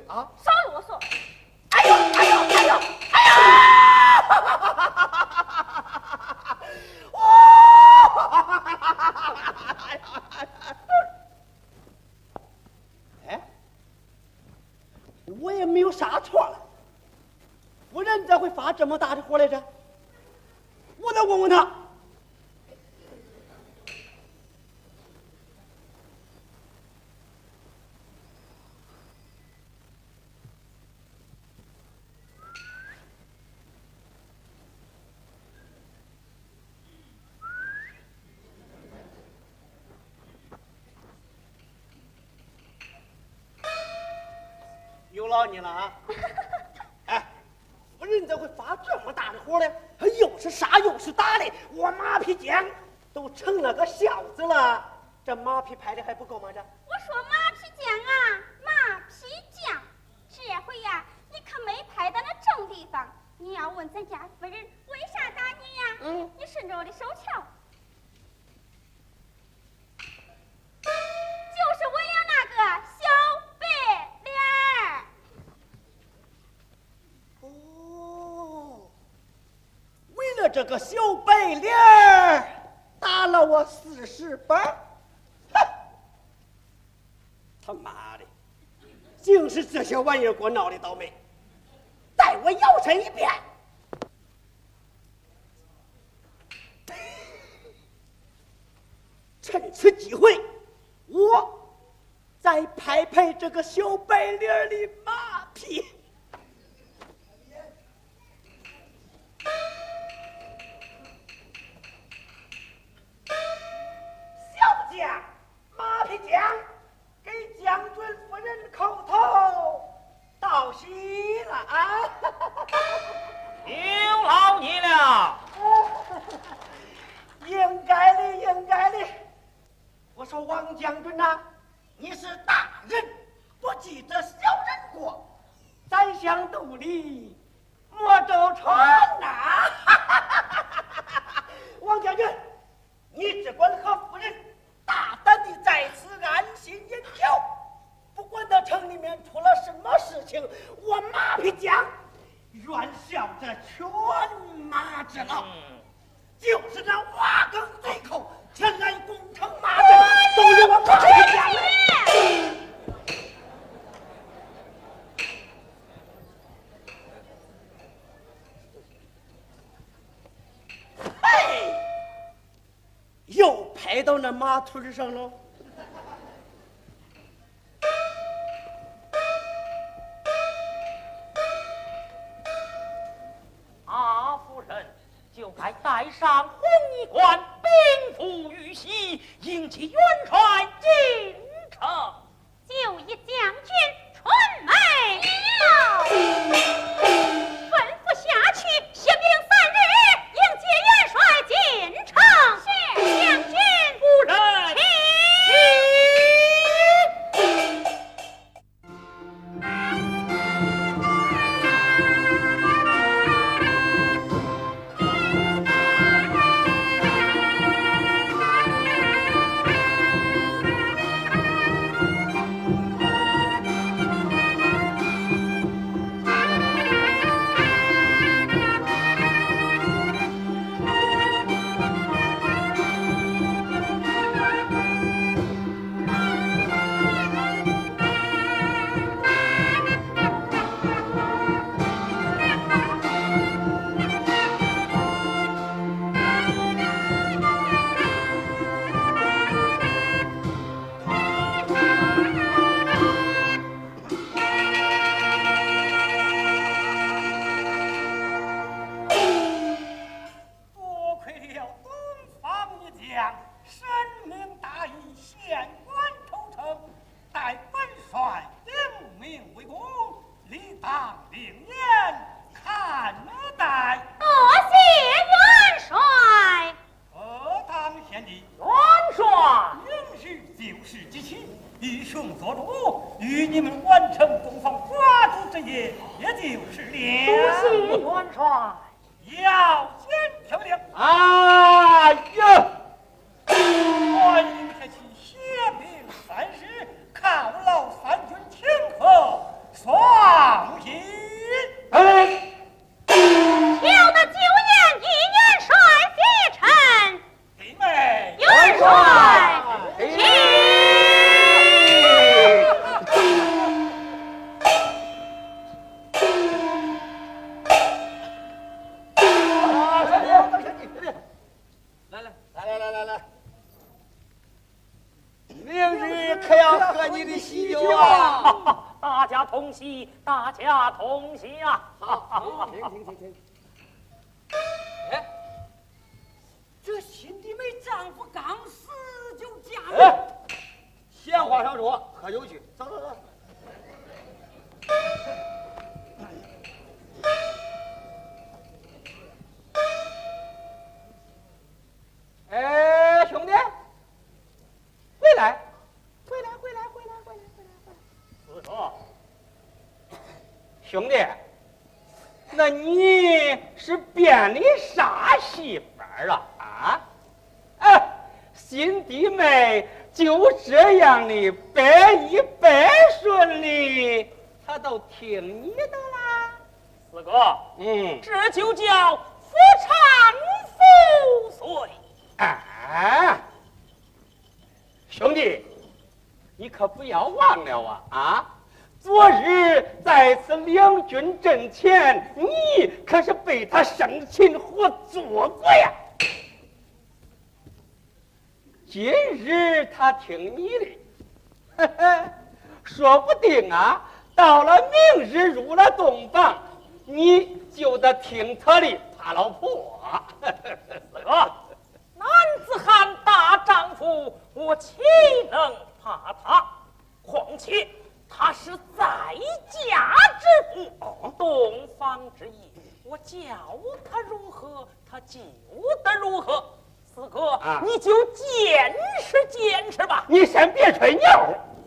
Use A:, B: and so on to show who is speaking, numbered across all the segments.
A: 少啰嗦！
B: 哎呦哎呦哎呦哎呀！哎，我也没有啥错了。夫人咋会发这么大的火来着？我再问问他。找你了啊！哎，夫人咋会发这么大的火呢？又是杀又是打的，我马屁精都成了个孝子了，这马屁拍的还不够吗？这
A: 这
B: 个小白脸儿打了我四十板，哼！他妈的，竟是这些玩意儿给我闹的倒霉！待我摇身一变，趁此机会，我再拍拍这个小白脸的马屁。
C: 到那马腿上了。哎，闲话少说，喝酒去，走走走。哎，兄弟，回来，回来，回来，回来，回来，回来，兄弟，那你是变的啥媳妇儿啊？啊？哎，新弟妹就这样的百依百顺的，他都听你的啦。
D: 四哥，
C: 嗯，
D: 这就叫夫唱妇随。
C: 哎，兄弟，你可不要忘了啊啊！昨日在此两军阵前，你可是被他生擒活捉过呀。今日他听你的，嘿嘿，说不定啊，到了明日入了洞房，你就得听他的，怕老婆。
D: 四哥，男子汉大丈夫，我岂能怕他？况且他是在家之妇，洞房之夜，我叫他如何，他就得如何。四哥，你就见识见识吧。
C: 你先别吹牛，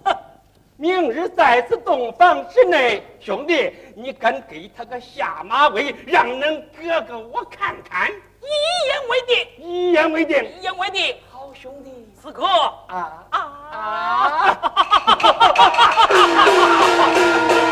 C: 明日在此洞房之内，兄弟，你敢给他个下马威，让恁哥哥我看看。
D: 一言为定，
C: 一言为定，
D: 一言为定。
C: 好兄弟，
D: 四哥
C: 啊
D: 啊！
C: 哈！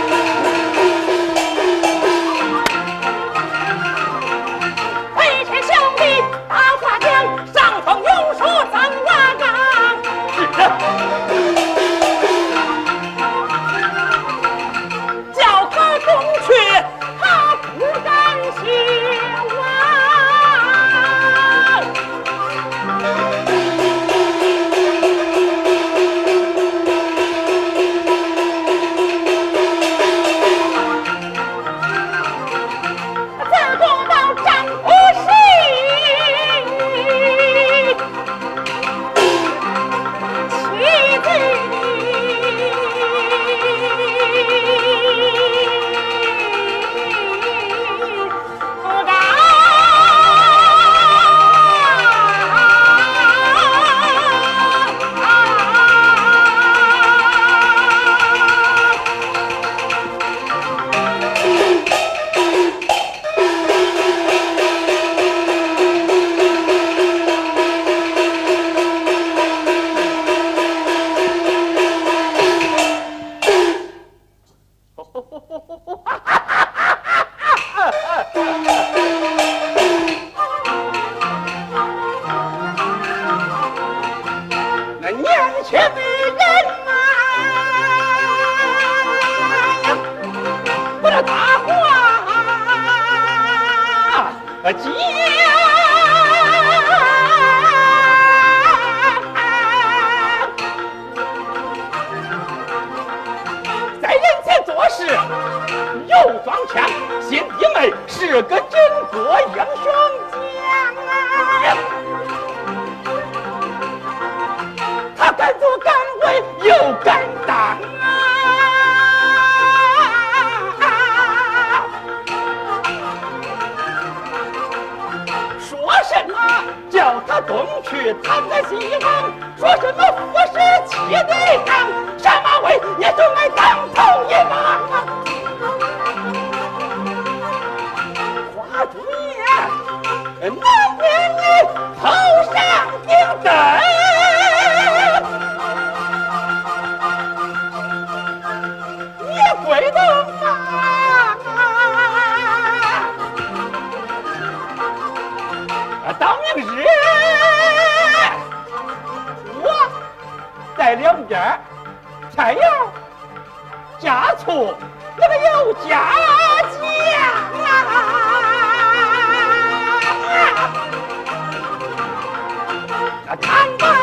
C: 回头啊，当明日，我在两边儿添油加醋，那个又加酱啊，啊，看看。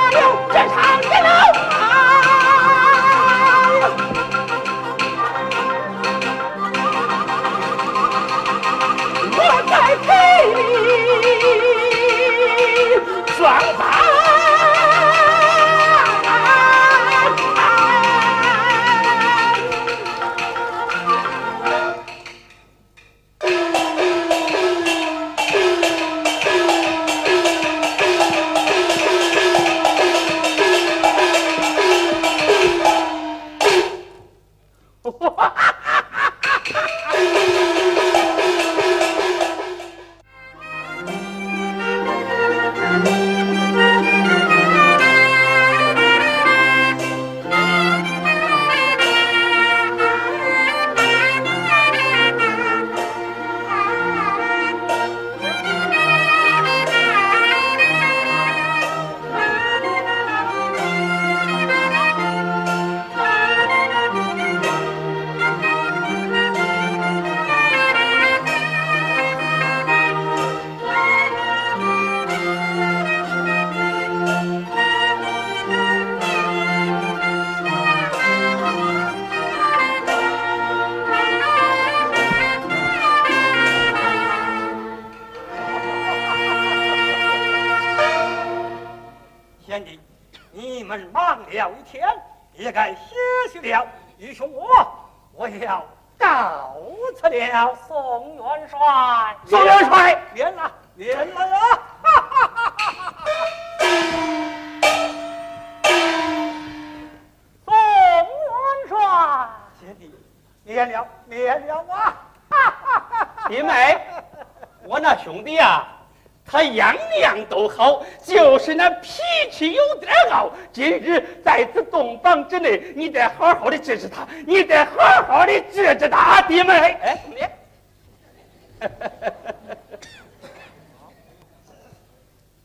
C: 谢了啊！
A: 弟 妹，我那兄弟啊，他样样都好，就是那脾气有点傲。今日在此洞房之内，你得好好的治治他，你得好好的治治他，弟妹。哎，兄弟。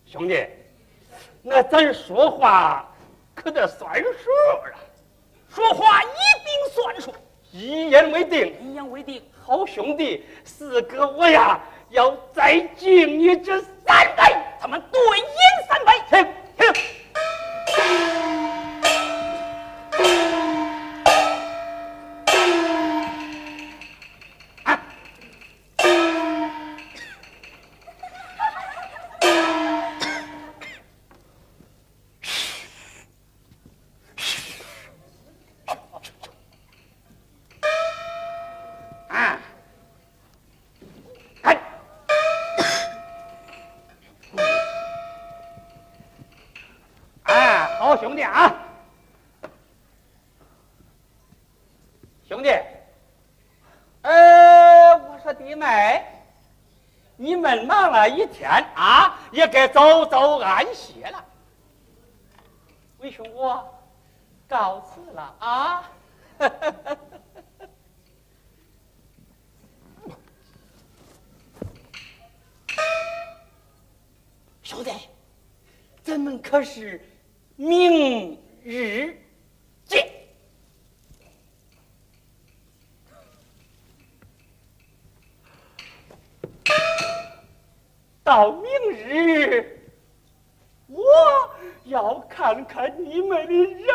A: 兄弟，那咱说话可得算数啊！
D: 说话一定算数，
A: 一言为定，
D: 一言为定。
A: 好兄弟，四哥我呀，要再敬你这三杯，
D: 咱们对饮三杯，
A: 停停。是明日见。到明日，我要看看你们的
C: 人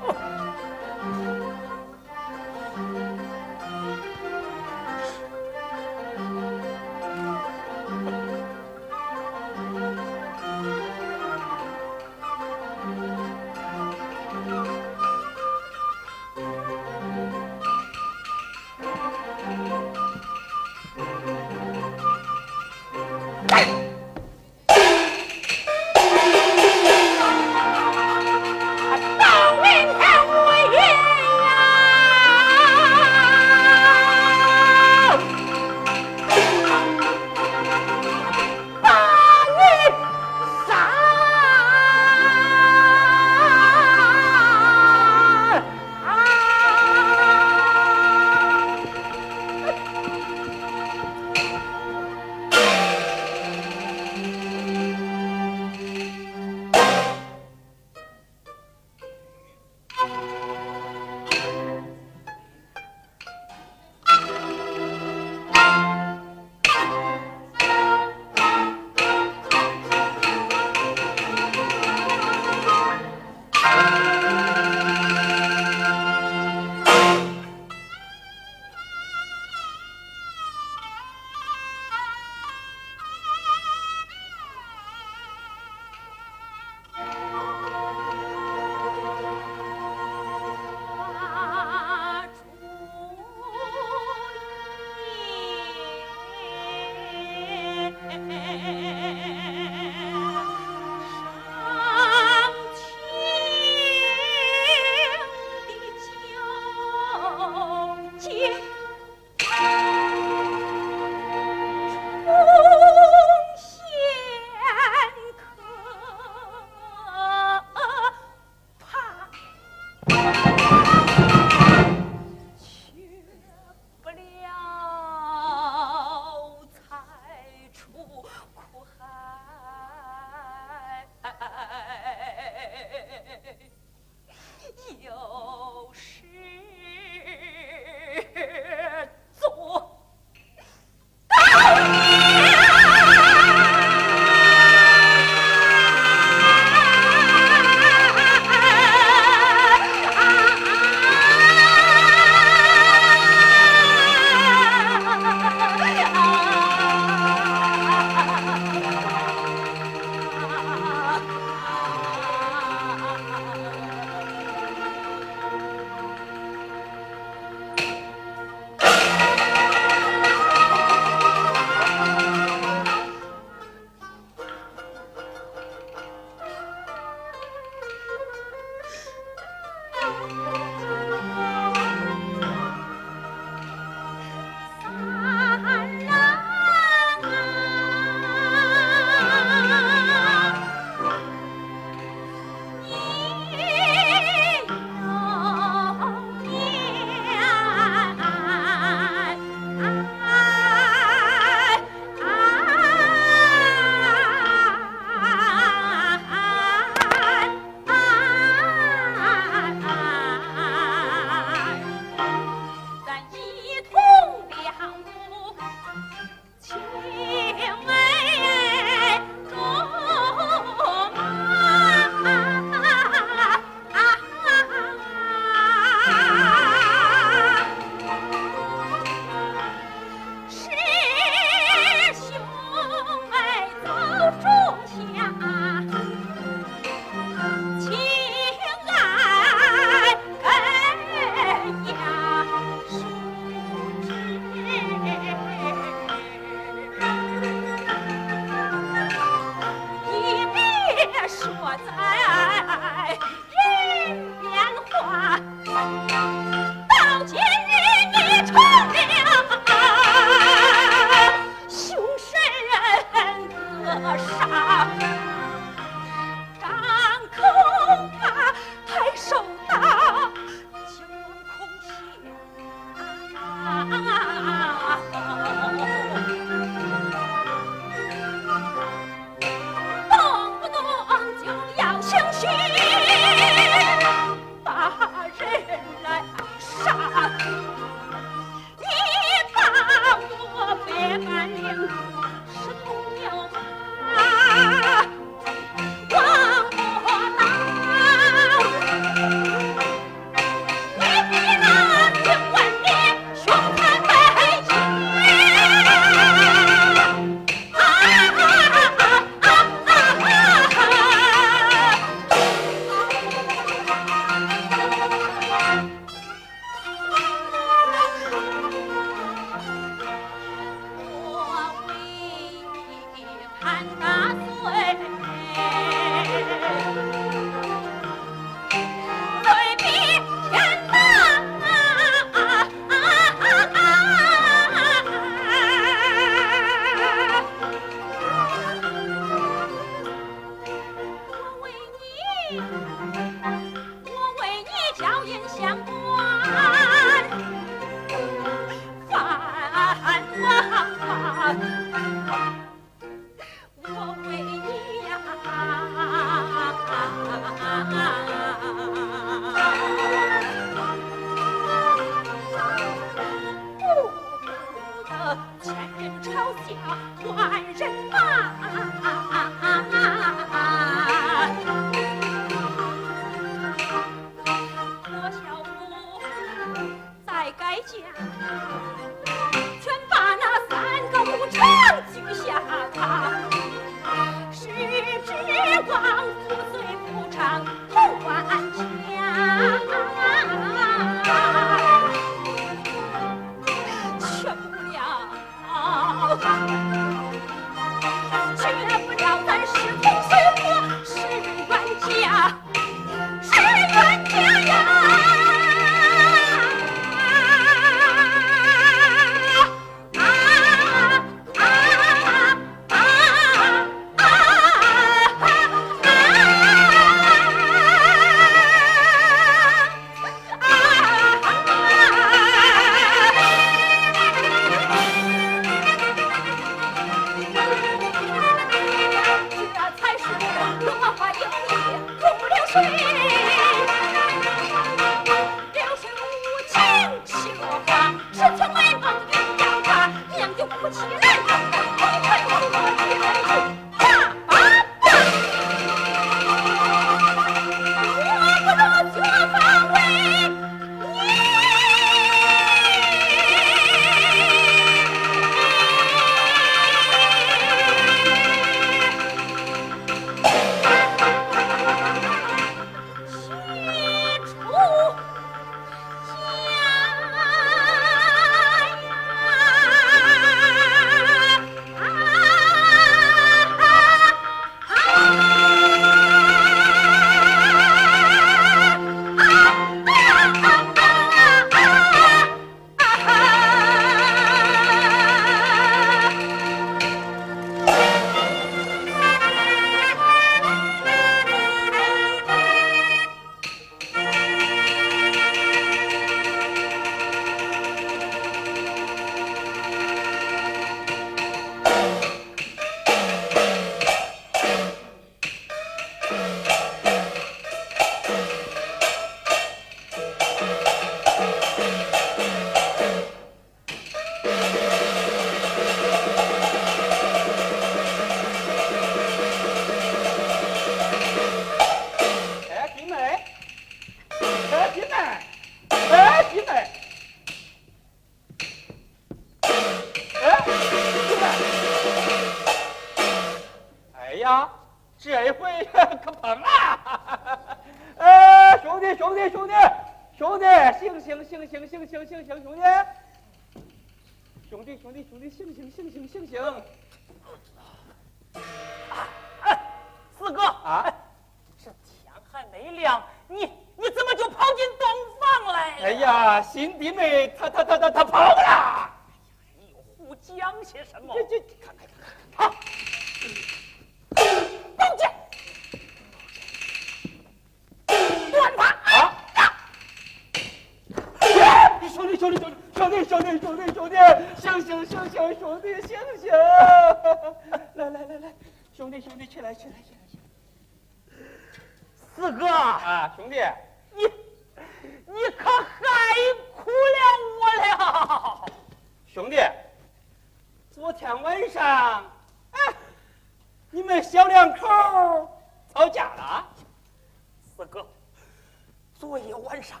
C: 晚上，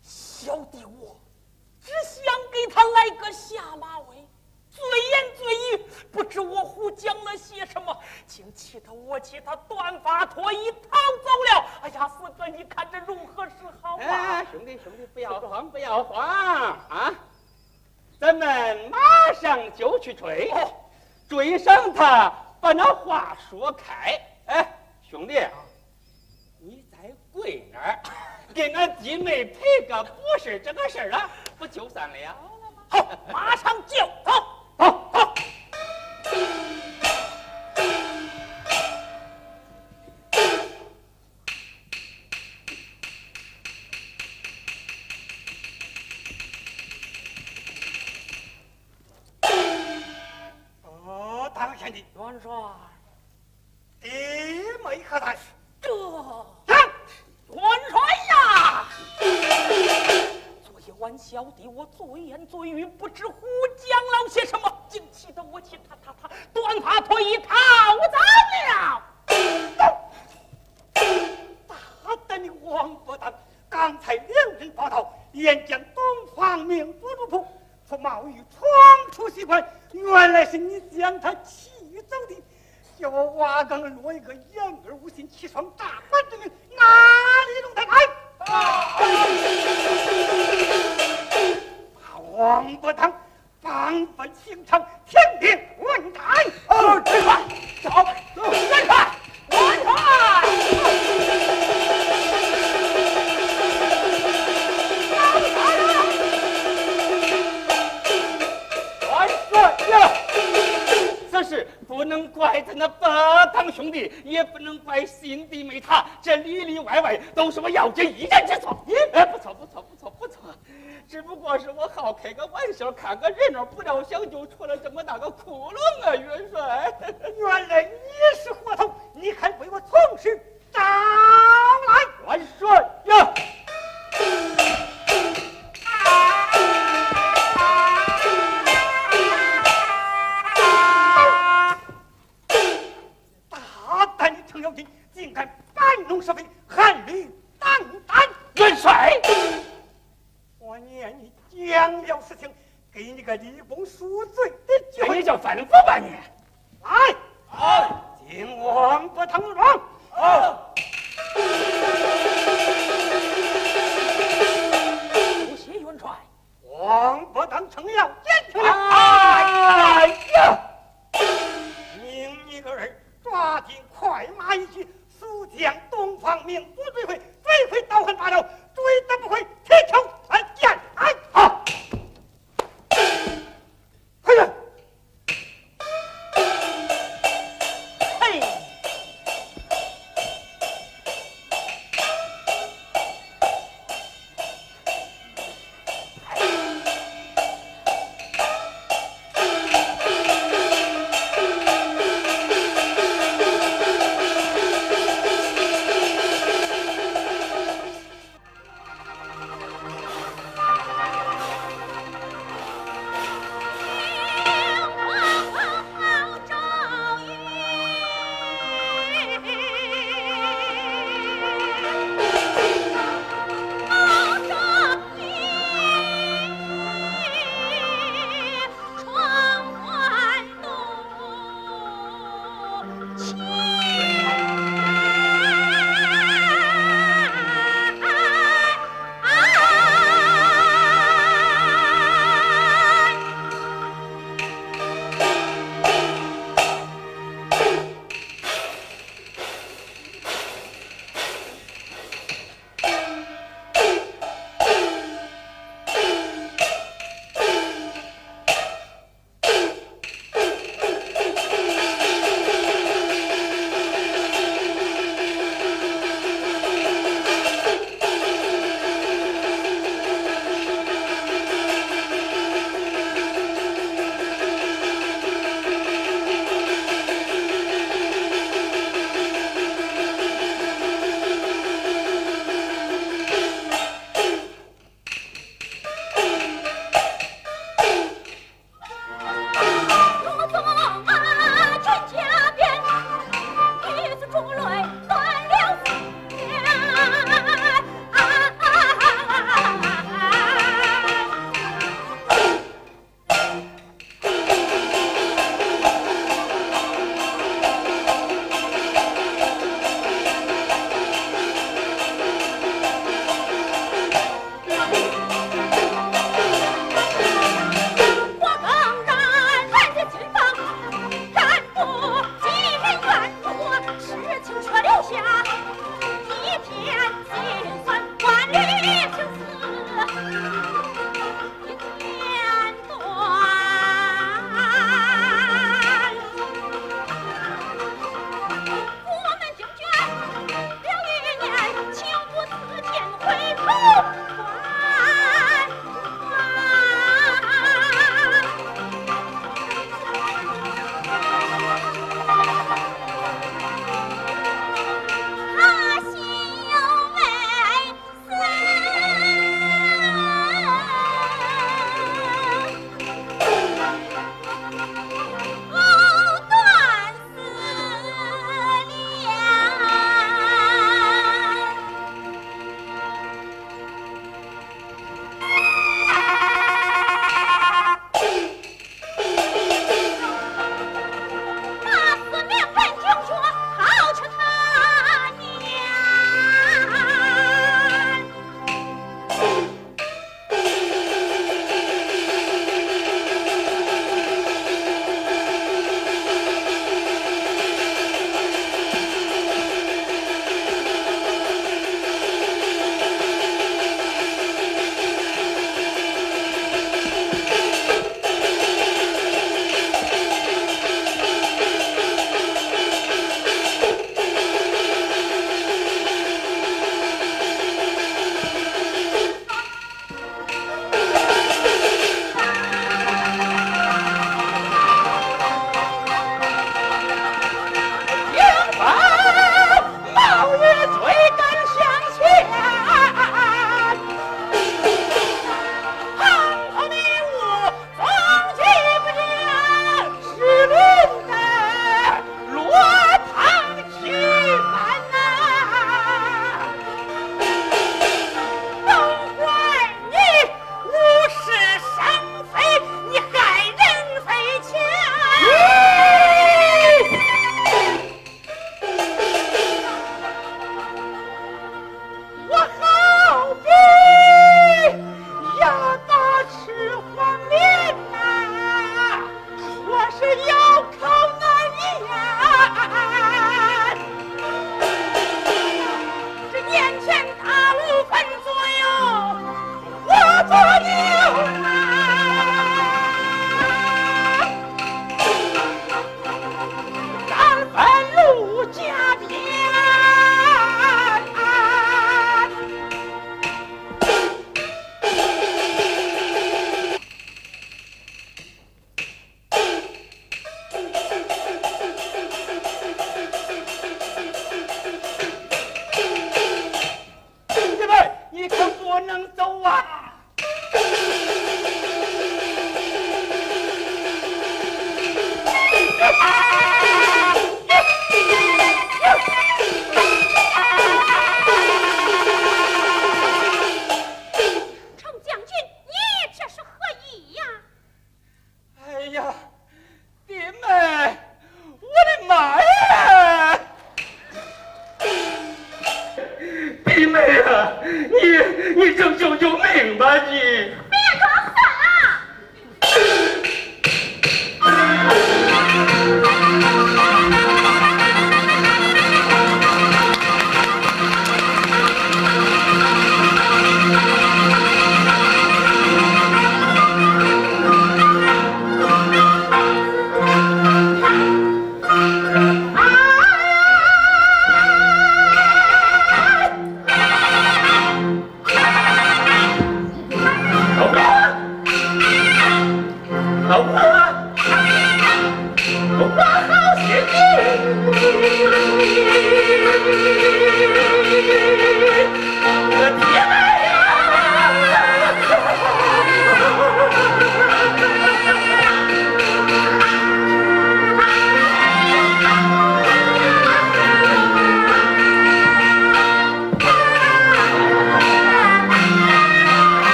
C: 小
D: 弟我只想给他来个下马威，醉言醉语，不知我胡讲了些什么，竟气他我气他断发脱衣逃走了。哎呀，四哥，你看这如何是好啊？
C: 兄弟兄弟，不要慌不要慌啊！咱们马上就去追，追上他，把那话说开。哎，兄弟，你在跪那儿？给俺弟妹赔个不是这个事啊不就算了了吗
D: 好马上就走想
E: 看个人
C: 呢，不料想就出了这么大个。